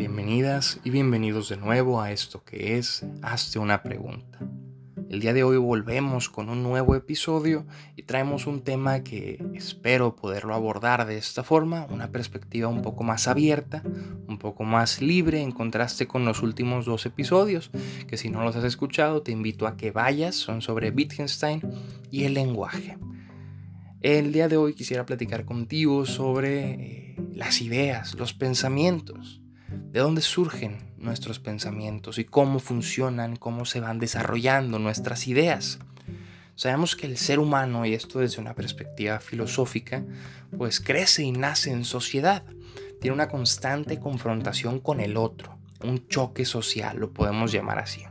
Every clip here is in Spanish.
Bienvenidas y bienvenidos de nuevo a esto que es Hazte una pregunta. El día de hoy volvemos con un nuevo episodio y traemos un tema que espero poderlo abordar de esta forma, una perspectiva un poco más abierta, un poco más libre en contraste con los últimos dos episodios, que si no los has escuchado te invito a que vayas, son sobre Wittgenstein y el lenguaje. El día de hoy quisiera platicar contigo sobre eh, las ideas, los pensamientos, de dónde surgen nuestros pensamientos y cómo funcionan, cómo se van desarrollando nuestras ideas. Sabemos que el ser humano, y esto desde una perspectiva filosófica, pues crece y nace en sociedad. Tiene una constante confrontación con el otro, un choque social, lo podemos llamar así.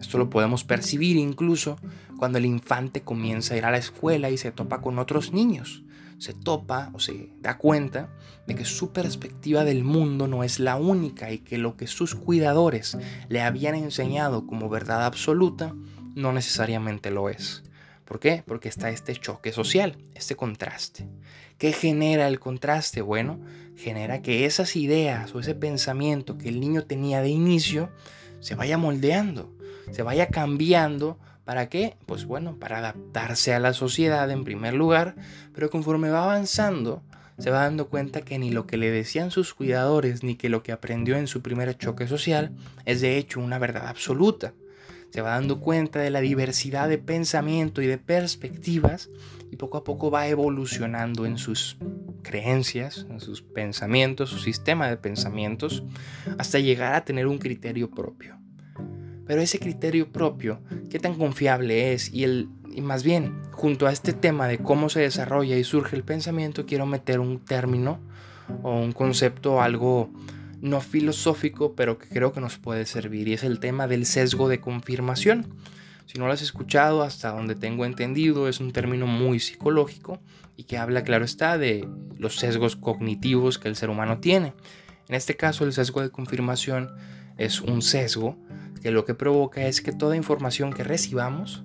Esto lo podemos percibir incluso cuando el infante comienza a ir a la escuela y se topa con otros niños. Se topa o se da cuenta de que su perspectiva del mundo no es la única y que lo que sus cuidadores le habían enseñado como verdad absoluta no necesariamente lo es. ¿Por qué? Porque está este choque social, este contraste. ¿Qué genera el contraste? Bueno, genera que esas ideas o ese pensamiento que el niño tenía de inicio se vaya moldeando, se vaya cambiando. ¿Para qué? Pues bueno, para adaptarse a la sociedad en primer lugar, pero conforme va avanzando, se va dando cuenta que ni lo que le decían sus cuidadores, ni que lo que aprendió en su primer choque social es de hecho una verdad absoluta. Se va dando cuenta de la diversidad de pensamiento y de perspectivas y poco a poco va evolucionando en sus creencias, en sus pensamientos, su sistema de pensamientos, hasta llegar a tener un criterio propio. Pero ese criterio propio, ¿qué tan confiable es? Y, el, y más bien, junto a este tema de cómo se desarrolla y surge el pensamiento, quiero meter un término o un concepto algo no filosófico, pero que creo que nos puede servir, y es el tema del sesgo de confirmación. Si no lo has escuchado, hasta donde tengo entendido, es un término muy psicológico y que habla, claro está, de los sesgos cognitivos que el ser humano tiene. En este caso, el sesgo de confirmación es un sesgo que lo que provoca es que toda información que recibamos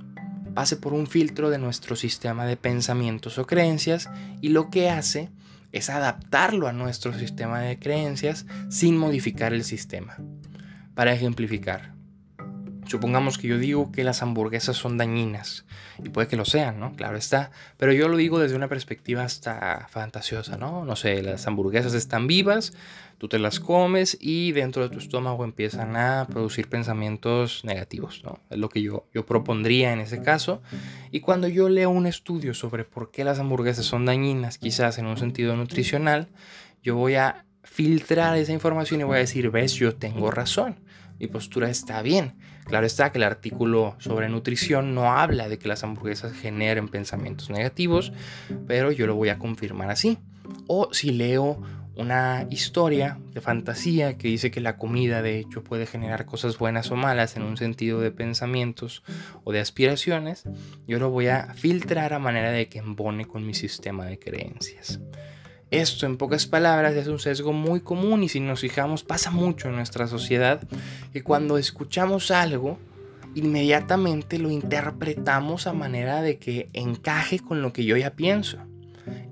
pase por un filtro de nuestro sistema de pensamientos o creencias y lo que hace es adaptarlo a nuestro sistema de creencias sin modificar el sistema. Para ejemplificar, Supongamos que yo digo que las hamburguesas son dañinas, y puede que lo sean, ¿no? Claro está, pero yo lo digo desde una perspectiva hasta fantasiosa, ¿no? No sé, las hamburguesas están vivas, tú te las comes y dentro de tu estómago empiezan a producir pensamientos negativos, ¿no? Es lo que yo, yo propondría en ese caso. Y cuando yo leo un estudio sobre por qué las hamburguesas son dañinas, quizás en un sentido nutricional, yo voy a filtrar esa información y voy a decir, ves, yo tengo razón mi postura está bien. Claro está que el artículo sobre nutrición no habla de que las hamburguesas generen pensamientos negativos, pero yo lo voy a confirmar así. O si leo una historia de fantasía que dice que la comida de hecho puede generar cosas buenas o malas en un sentido de pensamientos o de aspiraciones, yo lo voy a filtrar a manera de que embone con mi sistema de creencias. Esto, en pocas palabras, es un sesgo muy común y si nos fijamos pasa mucho en nuestra sociedad que cuando escuchamos algo, inmediatamente lo interpretamos a manera de que encaje con lo que yo ya pienso,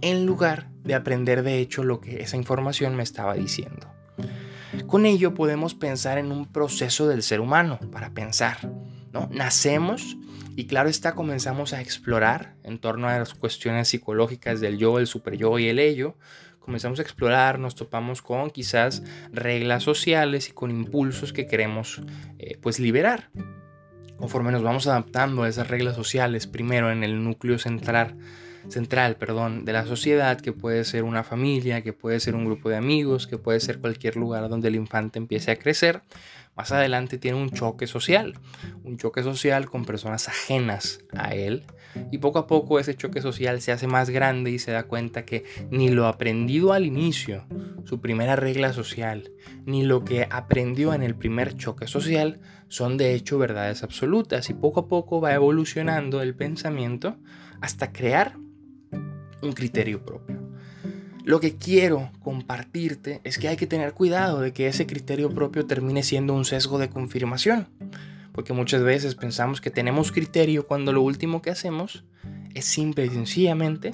en lugar de aprender de hecho lo que esa información me estaba diciendo. Con ello podemos pensar en un proceso del ser humano para pensar. ¿no? Nacemos y claro está, comenzamos a explorar en torno a las cuestiones psicológicas del yo, el super yo y el ello. Comenzamos a explorar, nos topamos con quizás reglas sociales y con impulsos que queremos eh, pues liberar. Conforme nos vamos adaptando a esas reglas sociales, primero en el núcleo central, central perdón, de la sociedad, que puede ser una familia, que puede ser un grupo de amigos, que puede ser cualquier lugar donde el infante empiece a crecer, más adelante tiene un choque social, un choque social con personas ajenas a él y poco a poco ese choque social se hace más grande y se da cuenta que ni lo aprendido al inicio, su primera regla social, ni lo que aprendió en el primer choque social son de hecho verdades absolutas y poco a poco va evolucionando el pensamiento hasta crear un criterio propio. Lo que quiero compartirte es que hay que tener cuidado de que ese criterio propio termine siendo un sesgo de confirmación. Porque muchas veces pensamos que tenemos criterio cuando lo último que hacemos es simple y sencillamente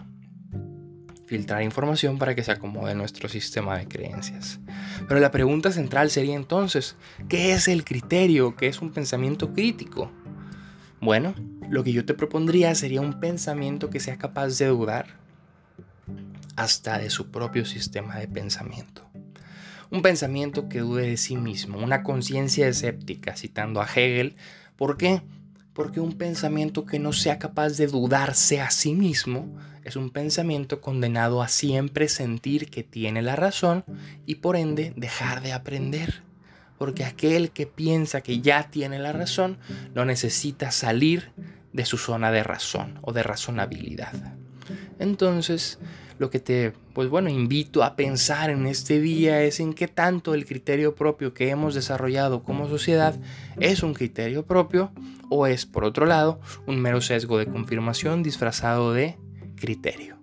filtrar información para que se acomode nuestro sistema de creencias. Pero la pregunta central sería entonces, ¿qué es el criterio? ¿Qué es un pensamiento crítico? Bueno, lo que yo te propondría sería un pensamiento que sea capaz de dudar hasta de su propio sistema de pensamiento. Un pensamiento que dude de sí mismo, una conciencia escéptica, citando a Hegel. ¿Por qué? Porque un pensamiento que no sea capaz de dudarse a sí mismo es un pensamiento condenado a siempre sentir que tiene la razón y por ende dejar de aprender. Porque aquel que piensa que ya tiene la razón no necesita salir de su zona de razón o de razonabilidad. Entonces, lo que te, pues bueno, invito a pensar en este día es en qué tanto el criterio propio que hemos desarrollado como sociedad es un criterio propio o es, por otro lado, un mero sesgo de confirmación disfrazado de criterio.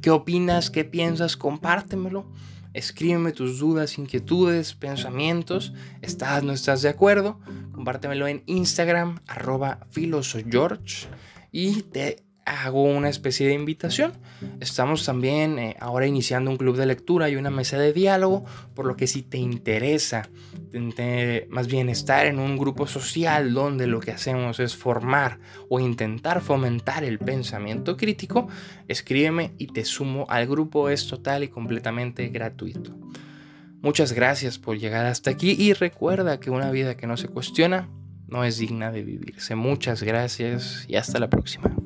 ¿Qué opinas? ¿Qué piensas? Compártemelo. Escríbeme tus dudas, inquietudes, pensamientos. ¿Estás, no estás de acuerdo? Compártemelo en Instagram, arroba filosogeorge. Y te hago una especie de invitación. Estamos también eh, ahora iniciando un club de lectura y una mesa de diálogo, por lo que si te interesa, más bien estar en un grupo social donde lo que hacemos es formar o intentar fomentar el pensamiento crítico, escríbeme y te sumo al grupo, es total y completamente gratuito. Muchas gracias por llegar hasta aquí y recuerda que una vida que no se cuestiona no es digna de vivirse. Muchas gracias y hasta la próxima.